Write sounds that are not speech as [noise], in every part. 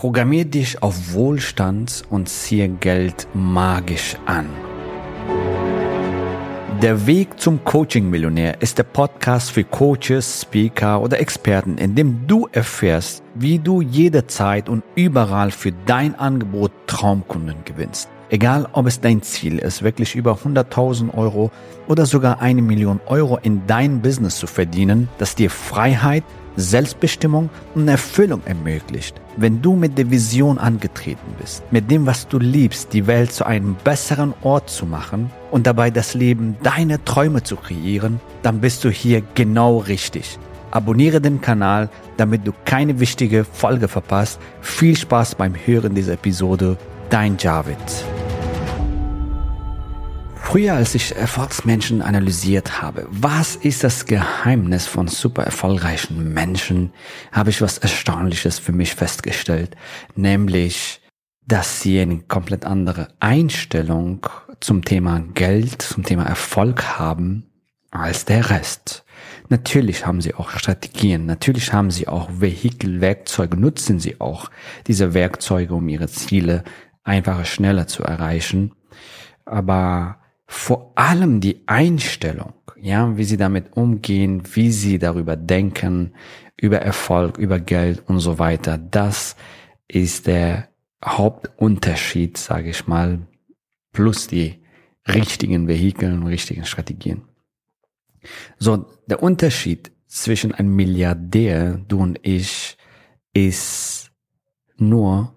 Programmier dich auf Wohlstand und ziehe Geld magisch an. Der Weg zum Coaching-Millionär ist der Podcast für Coaches, Speaker oder Experten, in dem du erfährst, wie du jederzeit und überall für dein Angebot Traumkunden gewinnst. Egal, ob es dein Ziel ist, wirklich über 100.000 Euro oder sogar eine Million Euro in dein Business zu verdienen, das dir Freiheit, Selbstbestimmung und Erfüllung ermöglicht. Wenn du mit der Vision angetreten bist, mit dem, was du liebst, die Welt zu einem besseren Ort zu machen und dabei das Leben deiner Träume zu kreieren, dann bist du hier genau richtig. Abonniere den Kanal, damit du keine wichtige Folge verpasst. Viel Spaß beim Hören dieser Episode. Dein Javid. Früher, als ich Erfolgsmenschen analysiert habe, was ist das Geheimnis von super erfolgreichen Menschen, habe ich was Erstaunliches für mich festgestellt, nämlich, dass sie eine komplett andere Einstellung zum Thema Geld, zum Thema Erfolg haben als der Rest. Natürlich haben sie auch Strategien, natürlich haben sie auch Vehikel, Werkzeuge, nutzen sie auch diese Werkzeuge, um ihre Ziele einfacher, schneller zu erreichen. Aber vor allem die Einstellung, ja, wie sie damit umgehen, wie sie darüber denken, über Erfolg, über Geld und so weiter. Das ist der Hauptunterschied, sage ich mal, plus die richtigen Vehikeln und richtigen Strategien. So, der Unterschied zwischen einem Milliardär, du und ich, ist nur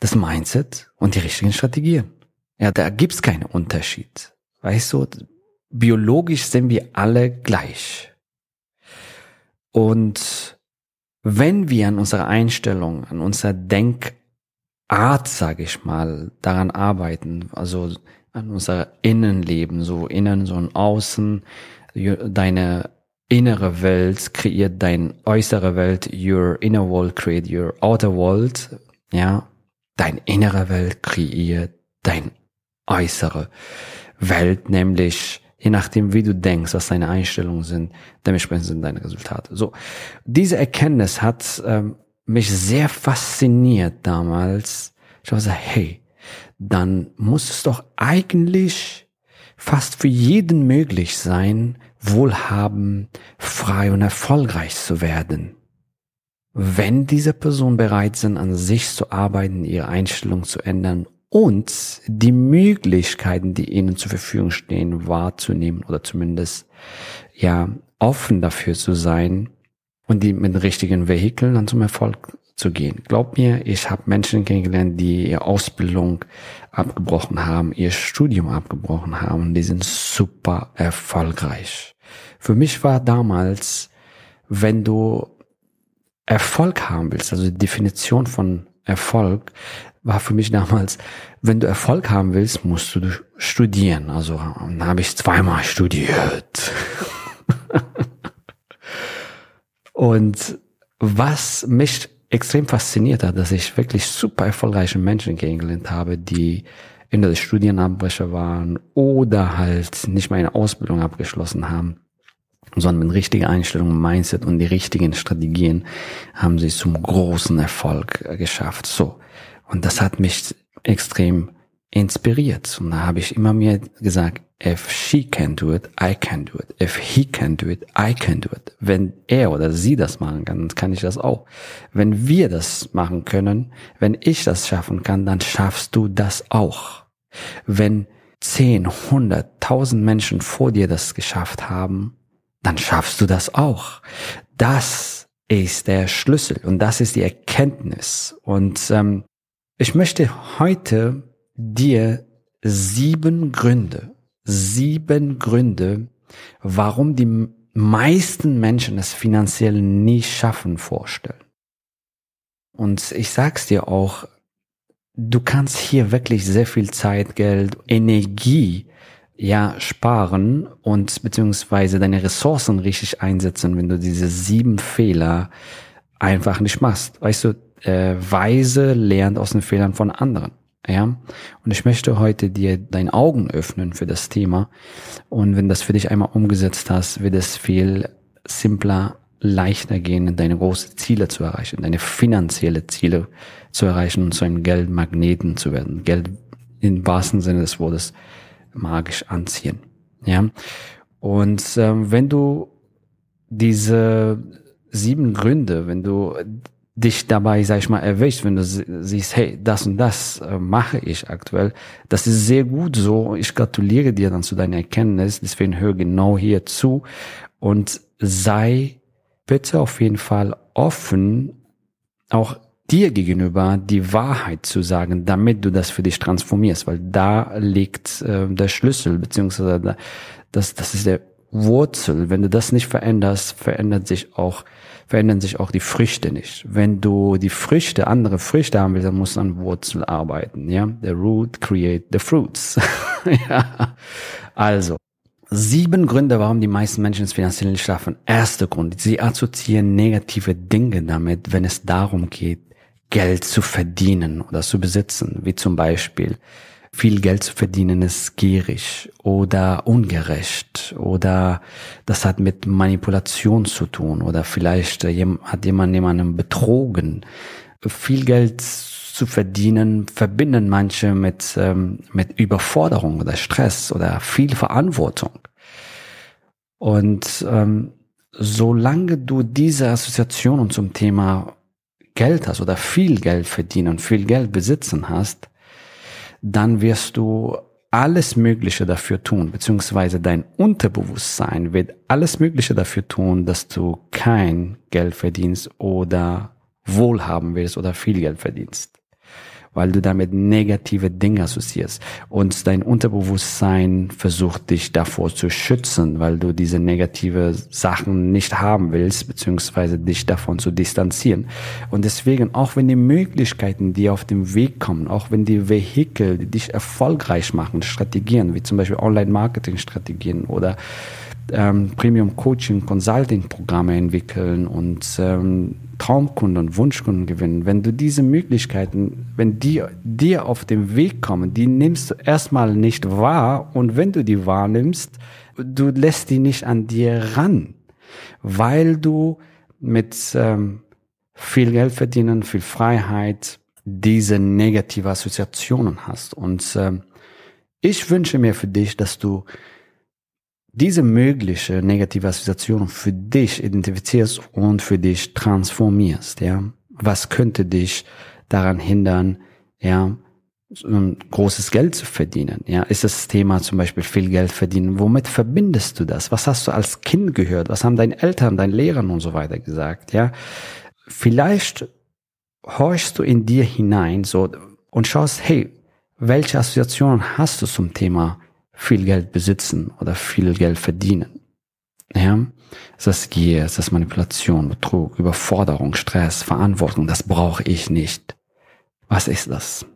das Mindset und die richtigen Strategien. Ja, da gibt's keinen Unterschied. Weißt du, biologisch sind wir alle gleich. Und wenn wir an unserer Einstellung, an unserer Denkart, sage ich mal, daran arbeiten, also an unser Innenleben, so innen, so ein Außen, deine innere Welt kreiert dein äußere Welt, your inner world create your outer world, ja, dein innere Welt kreiert dein äußere. Welt, nämlich je nachdem, wie du denkst, was deine Einstellungen sind, dementsprechend sind deine Resultate. So, diese Erkenntnis hat ähm, mich sehr fasziniert damals. Ich habe gesagt, hey, dann muss es doch eigentlich fast für jeden möglich sein, wohlhaben, frei und erfolgreich zu werden. Wenn diese Personen bereit sind, an sich zu arbeiten, ihre Einstellung zu ändern und die Möglichkeiten, die ihnen zur Verfügung stehen, wahrzunehmen oder zumindest ja offen dafür zu sein und die mit richtigen Vehikeln dann zum Erfolg zu gehen. Glaub mir, ich habe Menschen kennengelernt, die ihre Ausbildung abgebrochen haben, ihr Studium abgebrochen haben die sind super erfolgreich. Für mich war damals, wenn du Erfolg haben willst, also die Definition von Erfolg, war für mich damals, wenn du Erfolg haben willst, musst du studieren. Also dann habe ich zweimal studiert. [laughs] Und was mich extrem fasziniert hat, dass ich wirklich super erfolgreiche Menschen kennengelernt habe, die entweder Studienabbrecher waren oder halt nicht mal eine Ausbildung abgeschlossen haben, sondern mit richtiger Einstellung, Mindset und die richtigen Strategien haben sie zum großen Erfolg geschafft. So. Und das hat mich extrem inspiriert. Und da habe ich immer mir gesagt, if she can do it, I can do it. If he can do it, I can do it. Wenn er oder sie das machen kann, dann kann ich das auch. Wenn wir das machen können, wenn ich das schaffen kann, dann schaffst du das auch. Wenn zehn, hundert, tausend Menschen vor dir das geschafft haben, dann schaffst du das auch. Das ist der Schlüssel und das ist die Erkenntnis. Und ähm, ich möchte heute dir sieben Gründe, sieben Gründe, warum die meisten Menschen es finanziell nie schaffen, vorstellen. Und ich sag's dir auch, du kannst hier wirklich sehr viel Zeit, Geld, Energie ja sparen und beziehungsweise deine Ressourcen richtig einsetzen, wenn du diese sieben Fehler einfach nicht machst. Weißt du, äh, weise lernt aus den Fehlern von anderen. Ja, und ich möchte heute dir deine Augen öffnen für das Thema. Und wenn das für dich einmal umgesetzt hast, wird es viel simpler, leichter gehen, deine großen Ziele zu erreichen, deine finanzielle Ziele zu erreichen und zu einem Geldmagneten zu werden. Geld im wahrsten Sinne des Wortes magisch anziehen. Ja. Und ähm, wenn du diese sieben Gründe, wenn du dich dabei, sag ich mal, erwischt, wenn du siehst, hey, das und das äh, mache ich aktuell, das ist sehr gut so. Ich gratuliere dir dann zu deiner Erkenntnis. Deswegen hör genau hier zu und sei bitte auf jeden Fall offen, auch dir gegenüber die Wahrheit zu sagen, damit du das für dich transformierst, weil da liegt äh, der Schlüssel, beziehungsweise das, das ist der Wurzel. Wenn du das nicht veränderst, verändert sich auch, verändern sich auch die Früchte nicht. Wenn du die Früchte, andere Früchte haben willst, dann musst du an Wurzel arbeiten, ja. The root create the fruits. [laughs] ja. Also. Sieben Gründe, warum die meisten Menschen es finanziell nicht schaffen. Erster Grund, sie assoziieren negative Dinge damit, wenn es darum geht, Geld zu verdienen oder zu besitzen, wie zum Beispiel viel Geld zu verdienen ist gierig oder ungerecht oder das hat mit Manipulation zu tun oder vielleicht hat jemand jemanden betrogen. Viel Geld zu verdienen verbinden manche mit, ähm, mit Überforderung oder Stress oder viel Verantwortung. Und ähm, solange du diese Assoziationen zum Thema Geld hast oder viel Geld verdienen, viel Geld besitzen hast, dann wirst du alles Mögliche dafür tun, beziehungsweise dein Unterbewusstsein wird alles Mögliche dafür tun, dass du kein Geld verdienst oder wohlhaben willst oder viel Geld verdienst weil du damit negative Dinge assoziierst. Und dein Unterbewusstsein versucht dich davor zu schützen, weil du diese negative Sachen nicht haben willst, beziehungsweise dich davon zu distanzieren. Und deswegen, auch wenn die Möglichkeiten, die auf dem Weg kommen, auch wenn die Vehikel, die dich erfolgreich machen, Strategien, wie zum Beispiel Online-Marketing-Strategien oder ähm, Premium Coaching, Consulting Programme entwickeln und ähm, Traumkunden und Wunschkunden gewinnen. Wenn du diese Möglichkeiten, wenn die dir auf den Weg kommen, die nimmst du erstmal nicht wahr und wenn du die wahrnimmst, du lässt die nicht an dir ran, weil du mit ähm, viel Geld verdienen, viel Freiheit, diese negative Assoziationen hast. Und ähm, ich wünsche mir für dich, dass du diese mögliche negative Assoziation für dich identifizierst und für dich transformierst, ja. Was könnte dich daran hindern, ja, ein großes Geld zu verdienen? Ja, ist das Thema zum Beispiel viel Geld verdienen? Womit verbindest du das? Was hast du als Kind gehört? Was haben deine Eltern, deine Lehrer und so weiter gesagt? Ja, vielleicht horchst du in dir hinein so und schaust, hey, welche Assoziationen hast du zum Thema viel Geld besitzen oder viel Geld verdienen. Ja, ist das Gier, ist das Manipulation, Betrug, Überforderung, Stress, Verantwortung, das brauche ich nicht. Was ist das?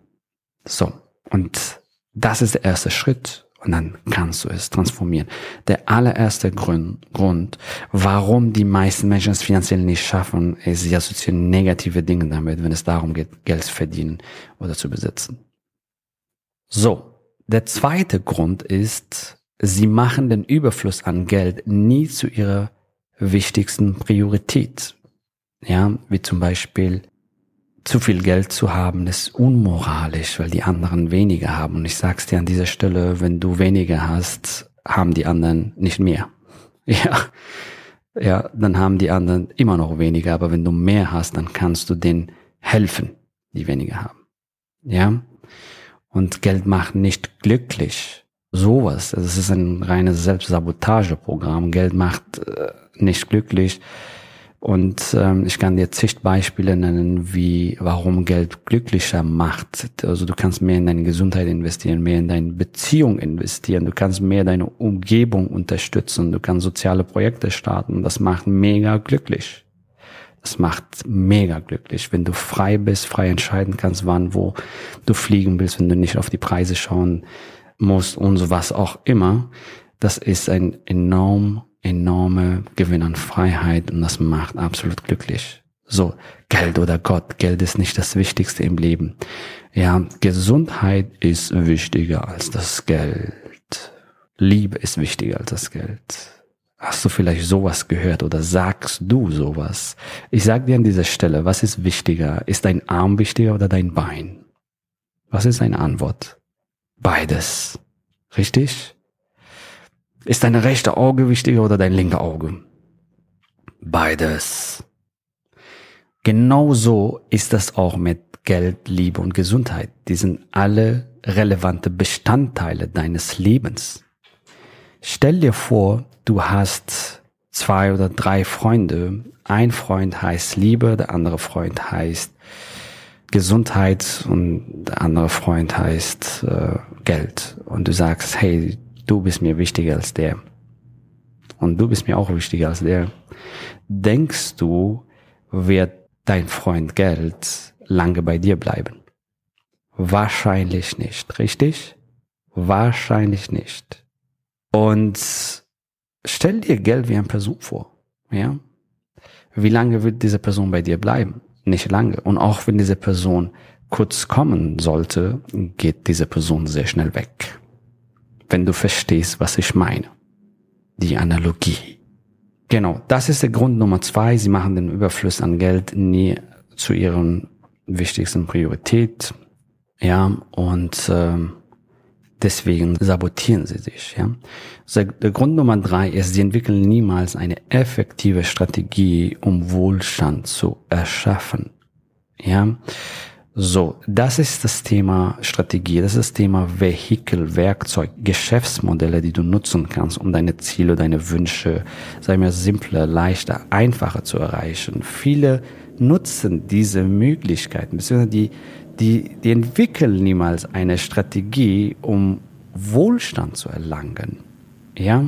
So, und das ist der erste Schritt und dann kannst du es transformieren. Der allererste Grund, Grund warum die meisten Menschen es finanziell nicht schaffen, ist, sie assoziieren negative Dinge damit, wenn es darum geht, Geld zu verdienen oder zu besitzen. So, der zweite Grund ist, sie machen den Überfluss an Geld nie zu ihrer wichtigsten Priorität. Ja, wie zum Beispiel zu viel Geld zu haben ist unmoralisch, weil die anderen weniger haben. Und ich sag's dir an dieser Stelle, wenn du weniger hast, haben die anderen nicht mehr. [laughs] Ja, ja, dann haben die anderen immer noch weniger. Aber wenn du mehr hast, dann kannst du denen helfen, die weniger haben. Ja, und Geld macht nicht glücklich. Sowas. Das ist ein reines Selbstsabotageprogramm. Geld macht äh, nicht glücklich. Und ähm, ich kann dir zig Beispiele nennen, wie warum Geld glücklicher macht. Also du kannst mehr in deine Gesundheit investieren, mehr in deine Beziehung investieren, du kannst mehr deine Umgebung unterstützen, du kannst soziale Projekte starten. Das macht mega glücklich. Das macht mega glücklich, wenn du frei bist, frei entscheiden kannst, wann, wo du fliegen willst, wenn du nicht auf die Preise schauen musst und so was auch immer. Das ist ein enorm, enorme Gewinn an Freiheit und das macht absolut glücklich. So, Geld oder Gott. Geld ist nicht das Wichtigste im Leben. Ja, Gesundheit ist wichtiger als das Geld. Liebe ist wichtiger als das Geld. Hast du vielleicht sowas gehört oder sagst du sowas? Ich sag dir an dieser Stelle, was ist wichtiger? Ist dein Arm wichtiger oder dein Bein? Was ist deine Antwort? Beides. Richtig? Ist dein rechte Auge wichtiger oder dein linke Auge? Beides. Genauso ist das auch mit Geld, Liebe und Gesundheit. Die sind alle relevante Bestandteile deines Lebens. Stell dir vor, du hast zwei oder drei Freunde. Ein Freund heißt Liebe, der andere Freund heißt Gesundheit und der andere Freund heißt äh, Geld. Und du sagst, hey, du bist mir wichtiger als der. Und du bist mir auch wichtiger als der. Denkst du, wird dein Freund Geld lange bei dir bleiben? Wahrscheinlich nicht, richtig? Wahrscheinlich nicht. Und stell dir Geld wie eine Person vor, ja? Wie lange wird diese Person bei dir bleiben? Nicht lange. Und auch wenn diese Person kurz kommen sollte, geht diese Person sehr schnell weg. Wenn du verstehst, was ich meine. Die Analogie. Genau, das ist der Grund Nummer zwei. Sie machen den Überfluss an Geld nie zu ihren wichtigsten Priorität. Ja, und ähm, Deswegen sabotieren sie sich. Ja? Der Grund Nummer drei ist, sie entwickeln niemals eine effektive Strategie, um Wohlstand zu erschaffen. Ja, so, das ist das Thema Strategie, das ist das Thema Vehikel, Werkzeug, Geschäftsmodelle, die du nutzen kannst, um deine Ziele, deine Wünsche, sei wir simpler, leichter, einfacher zu erreichen. Viele nutzen diese Möglichkeiten, beziehungsweise die die, die entwickeln niemals eine Strategie, um Wohlstand zu erlangen. Ja?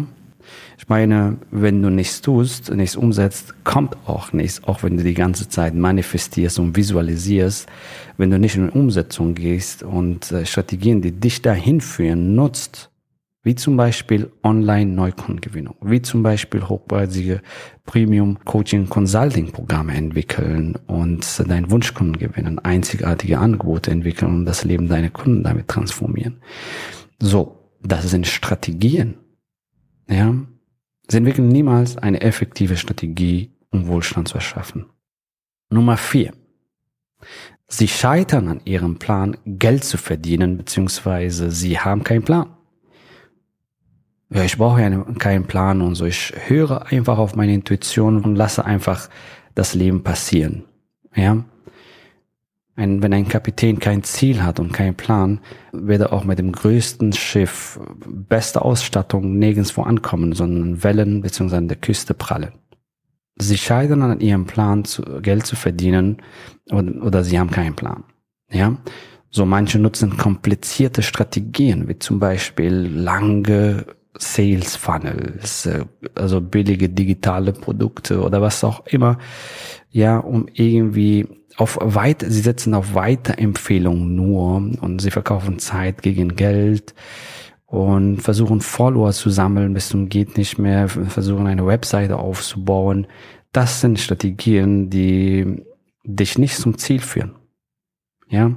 Ich meine, wenn du nichts tust, nichts umsetzt, kommt auch nichts, auch wenn du die ganze Zeit manifestierst und visualisierst. Wenn du nicht in Umsetzung gehst und äh, Strategien, die dich dahin führen, nutzt, wie zum Beispiel Online-Neukundengewinnung, wie zum Beispiel hochpreisige Premium-Coaching-Consulting-Programme entwickeln und deinen Wunschkunden gewinnen, einzigartige Angebote entwickeln und das Leben deiner Kunden damit transformieren. So, das sind Strategien. Ja, sie entwickeln niemals eine effektive Strategie, um Wohlstand zu erschaffen. Nummer vier. Sie scheitern an ihrem Plan, Geld zu verdienen, beziehungsweise sie haben keinen Plan ja, ich brauche ja keinen Plan und so. Ich höre einfach auf meine Intuition und lasse einfach das Leben passieren. Ja. Ein, wenn ein Kapitän kein Ziel hat und keinen Plan, wird er auch mit dem größten Schiff, beste Ausstattung nirgendswo ankommen, sondern Wellen bzw. an der Küste prallen. Sie scheitern an ihrem Plan, zu, Geld zu verdienen oder, oder sie haben keinen Plan. Ja. So manche nutzen komplizierte Strategien, wie zum Beispiel lange Sales Funnels, äh, also billige digitale Produkte oder was auch immer, ja, um irgendwie auf weit, sie setzen auf Weiterempfehlungen nur und sie verkaufen Zeit gegen Geld und versuchen Follower zu sammeln bis zum geht nicht mehr, versuchen eine Webseite aufzubauen. Das sind Strategien, die dich nicht zum Ziel führen. Ja,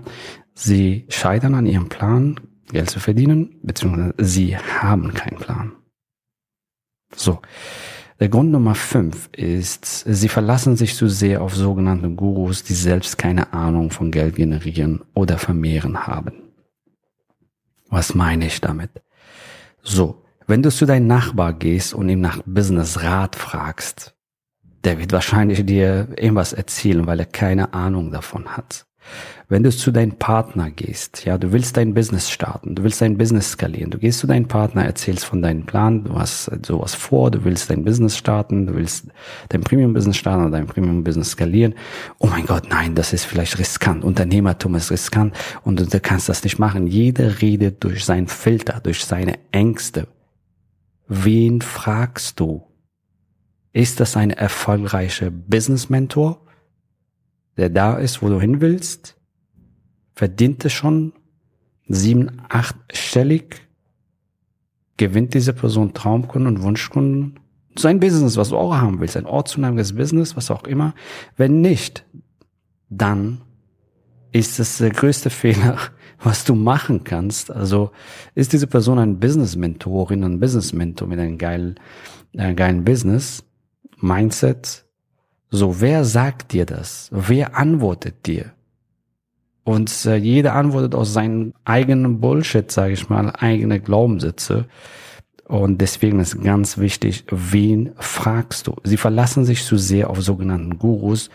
sie scheitern an ihrem Plan, Geld zu verdienen, beziehungsweise sie haben keinen Plan. So. Der Grund Nummer fünf ist, sie verlassen sich zu sehr auf sogenannte Gurus, die selbst keine Ahnung von Geld generieren oder vermehren haben. Was meine ich damit? So, wenn du zu deinem Nachbar gehst und ihm nach Business Rat fragst, der wird wahrscheinlich dir irgendwas erzählen, weil er keine Ahnung davon hat. Wenn du zu deinem Partner gehst, ja, du willst dein Business starten, du willst dein Business skalieren, du gehst zu deinem Partner, erzählst von deinem Plan, du hast sowas vor, du willst dein Business starten, du willst dein Premium-Business starten oder dein Premium-Business skalieren. Oh mein Gott, nein, das ist vielleicht riskant. Unternehmertum ist riskant und du, du kannst das nicht machen. Jeder redet durch seinen Filter, durch seine Ängste. Wen fragst du? Ist das ein erfolgreicher Business-Mentor? Der da ist, wo du hin willst, verdient es schon sieben, achtstellig, gewinnt diese Person Traumkunden und Wunschkunden. Sein Business, was du auch haben willst, ein ortsunabhängiges Business, was auch immer. Wenn nicht, dann ist das der größte [laughs] Fehler, was du machen kannst. Also ist diese Person ein Business-Mentorin, ein Business-Mentor mit einem geilen, äh, geilen Business, Mindset. So, wer sagt dir das? Wer antwortet dir? Und äh, jeder antwortet aus seinem eigenen Bullshit, sage ich mal, eigene Glaubenssätze. Und deswegen ist ganz wichtig, wen fragst du? Sie verlassen sich zu sehr auf sogenannten Gurus,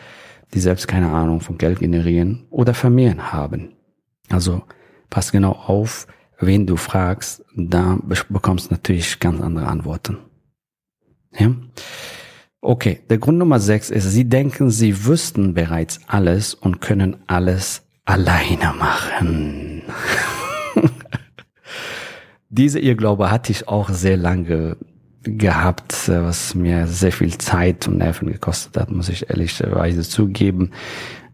die selbst keine Ahnung von Geld generieren oder vermehren haben. Also pass genau auf, wen du fragst, da bekommst du natürlich ganz andere Antworten. Ja? Okay, der Grund Nummer sechs ist, sie denken, sie wüssten bereits alles und können alles alleine machen. [laughs] Diese Irrglaube hatte ich auch sehr lange gehabt, was mir sehr viel Zeit und Nerven gekostet hat, muss ich ehrlicherweise zugeben.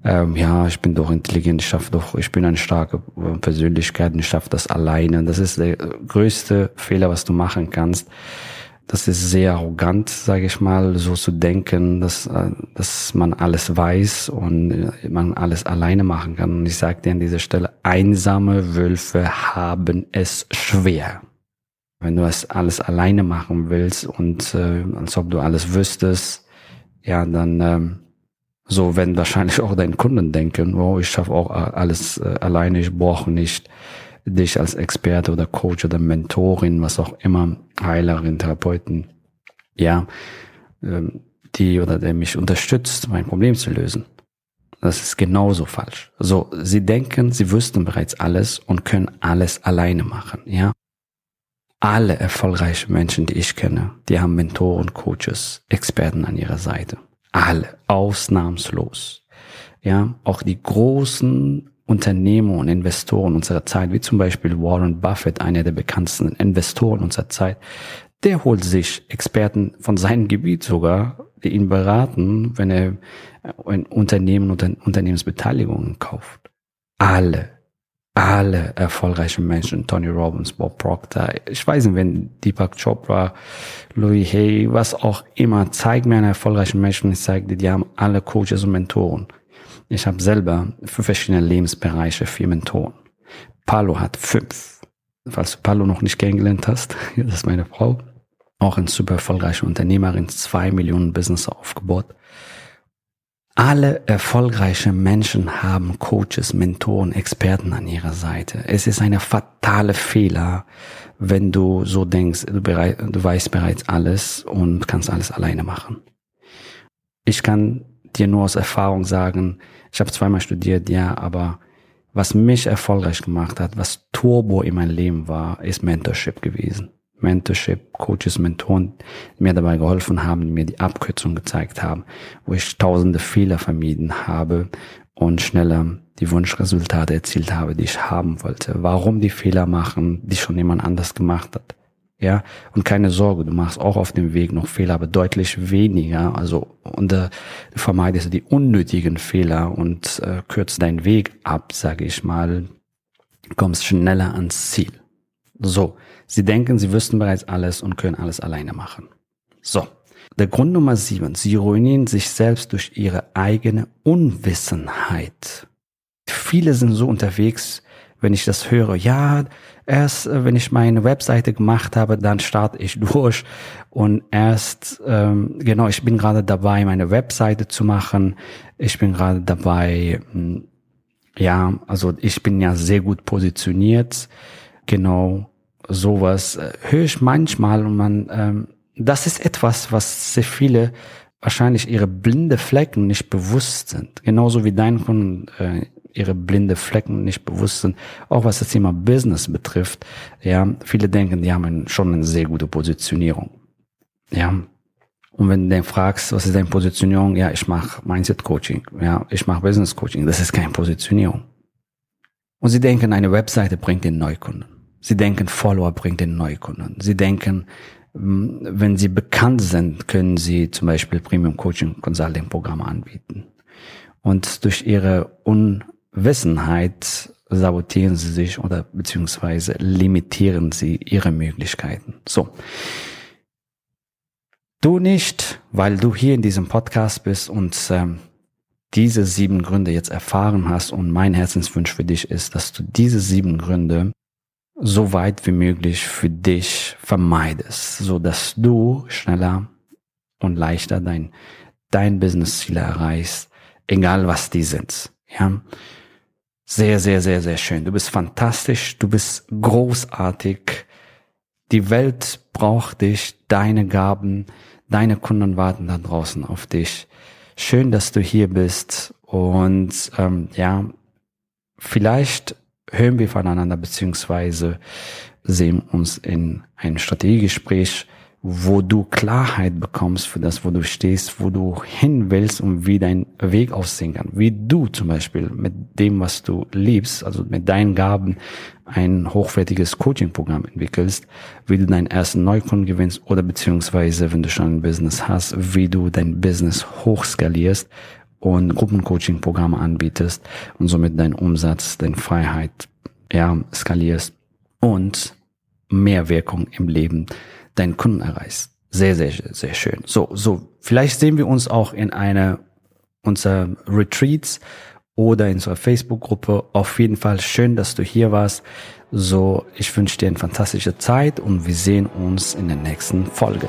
Ähm, ja, ich bin doch intelligent, ich schaffe doch, ich bin eine starke Persönlichkeit, ich schaffe das alleine. Das ist der größte Fehler, was du machen kannst das ist sehr arrogant, sage ich mal, so zu denken, dass, äh, dass man alles weiß und äh, man alles alleine machen kann. Und ich sage dir an dieser Stelle, einsame Wölfe haben es schwer. Wenn du es alles alleine machen willst und äh, als ob du alles wüsstest, ja, dann ähm, so werden wahrscheinlich [laughs] auch deine Kunden denken, wow, ich schaffe auch alles äh, alleine, ich brauche nicht dich als Experte oder Coach oder Mentorin, was auch immer, Heilerin, Therapeuten, ja, ähm, die oder der mich unterstützt, mein Problem zu lösen. Das ist genauso falsch. So, sie denken, sie wüssten bereits alles und können alles alleine machen, ja. Alle erfolgreichen Menschen, die ich kenne, die haben Mentoren, Coaches, Experten an ihrer Seite. Alle, ausnahmslos. Ja, auch die großen Unternehmer und Investoren unserer Zeit, wie zum Beispiel Warren Buffett, einer der bekanntesten Investoren unserer Zeit, der holt sich Experten von seinem Gebiet sogar, die ihn beraten, wenn er ein Unternehmen und Unternehmensbeteiligungen kauft. Alle, alle erfolgreichen Menschen, Tony Robbins, Bob Proctor, ich weiß nicht, wenn Deepak Chopra, Louis Hay, was auch immer, zeig mir einen erfolgreichen Menschen, ich zeige dir, die haben alle Coaches und Mentoren. Ich habe selber für verschiedene Lebensbereiche vier Mentoren. Palo hat fünf. Falls du Palo noch nicht kennengelernt hast, [laughs] das ist meine Frau. Auch eine super erfolgreiche Unternehmerin, zwei Millionen Business aufgebaut. Alle erfolgreiche Menschen haben Coaches, Mentoren, Experten an ihrer Seite. Es ist eine fatale Fehler, wenn du so denkst, du, bereit, du weißt bereits alles und kannst alles alleine machen. Ich kann dir nur aus Erfahrung sagen, ich habe zweimal studiert, ja, aber was mich erfolgreich gemacht hat, was Turbo in meinem Leben war, ist Mentorship gewesen. Mentorship, Coaches, Mentoren, die mir dabei geholfen haben, mir die Abkürzung gezeigt haben, wo ich tausende Fehler vermieden habe und schneller die Wunschresultate erzielt habe, die ich haben wollte. Warum die Fehler machen, die schon jemand anders gemacht hat? Ja, und keine Sorge, du machst auch auf dem Weg noch Fehler, aber deutlich weniger. Also und äh, du vermeidest die unnötigen Fehler und äh, kürzt deinen Weg ab, sage ich mal, kommst schneller ans Ziel. So, sie denken, sie wüssten bereits alles und können alles alleine machen. So, der Grund Nummer sieben, sie ruinieren sich selbst durch ihre eigene Unwissenheit. Viele sind so unterwegs, wenn ich das höre, ja, erst äh, wenn ich meine Webseite gemacht habe, dann starte ich [laughs] durch und erst, ähm, genau, ich bin gerade dabei, meine Webseite zu machen. Ich bin gerade dabei, hm, ja, also ich bin ja sehr gut positioniert. Genau, sowas äh, höre ich manchmal und man, ähm, das ist etwas, was sehr viele wahrscheinlich ihre blinde Flecken nicht bewusst sind. Genauso wie dein Kunden äh, ihre blinde Flecken nicht bewusst sind, auch was das Thema Business betrifft. Ja, viele denken, die haben schon eine sehr gute Positionierung. Ja, und wenn du dann fragst, was ist deine Positionierung? Ja, ich mache Mindset Coaching. Ja, ich mache Business Coaching. Das ist keine Positionierung. Und sie denken, eine Webseite bringt den Neukunden. Sie denken, Follower bringt den Neukunden. Sie denken, wenn sie bekannt sind, können sie zum Beispiel Premium Coaching Consulting Programme anbieten. Und durch ihre un Wissenheit sabotieren sie sich oder beziehungsweise limitieren sie ihre Möglichkeiten. So. Du nicht, weil du hier in diesem Podcast bist und ähm, diese sieben Gründe jetzt erfahren hast und mein Herzenswunsch für dich ist, dass du diese sieben Gründe so weit wie möglich für dich vermeidest, so dass du schneller und leichter dein, dein Business-Ziele erreichst, egal was die sind. Ja. Sehr, sehr, sehr, sehr schön. Du bist fantastisch. Du bist großartig. Die Welt braucht dich, deine Gaben, deine Kunden warten da draußen auf dich. Schön, dass du hier bist und ähm, ja, vielleicht hören wir voneinander beziehungsweise sehen uns in einem Strategiegespräch wo du Klarheit bekommst für das, wo du stehst, wo du hin willst und wie dein Weg aussehen kann. Wie du zum Beispiel mit dem, was du liebst, also mit deinen Gaben, ein hochwertiges Coaching-Programm entwickelst, wie du deinen ersten Neukunden gewinnst oder beziehungsweise, wenn du schon ein Business hast, wie du dein Business hochskalierst und Gruppencoaching-Programme anbietest und somit deinen Umsatz, deine Freiheit, ja, skalierst und mehr Wirkung im Leben deinen Kunden erreichst. Sehr, sehr, sehr schön. So, so, vielleicht sehen wir uns auch in einer unserer Retreats oder in unserer Facebook-Gruppe. Auf jeden Fall schön, dass du hier warst. So, ich wünsche dir eine fantastische Zeit und wir sehen uns in der nächsten Folge.